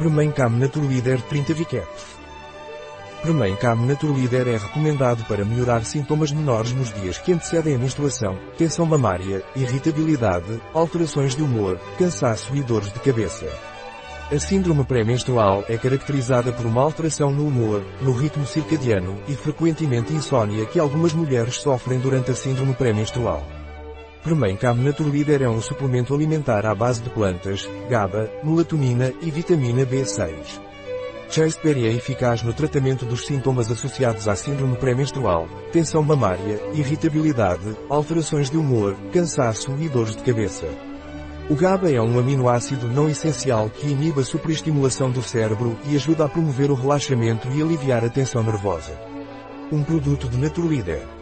Premancam Naturleader 30 Vicaps. Premancam Naturleader é recomendado para melhorar sintomas menores nos dias que antecedem a menstruação, tensão mamária, irritabilidade, alterações de humor, cansaço e dores de cabeça. A síndrome pré-menstrual é caracterizada por uma alteração no humor, no ritmo circadiano e frequentemente insônia que algumas mulheres sofrem durante a síndrome pré-menstrual. Premancam Naturleader é um suplemento alimentar à base de plantas, GABA, melatonina e vitamina B6. Chasteberry é eficaz no tratamento dos sintomas associados à síndrome pré-menstrual, tensão mamária, irritabilidade, alterações de humor, cansaço e dores de cabeça. O GABA é um aminoácido não essencial que inibe a superestimulação do cérebro e ajuda a promover o relaxamento e aliviar a tensão nervosa. Um produto de Naturleader.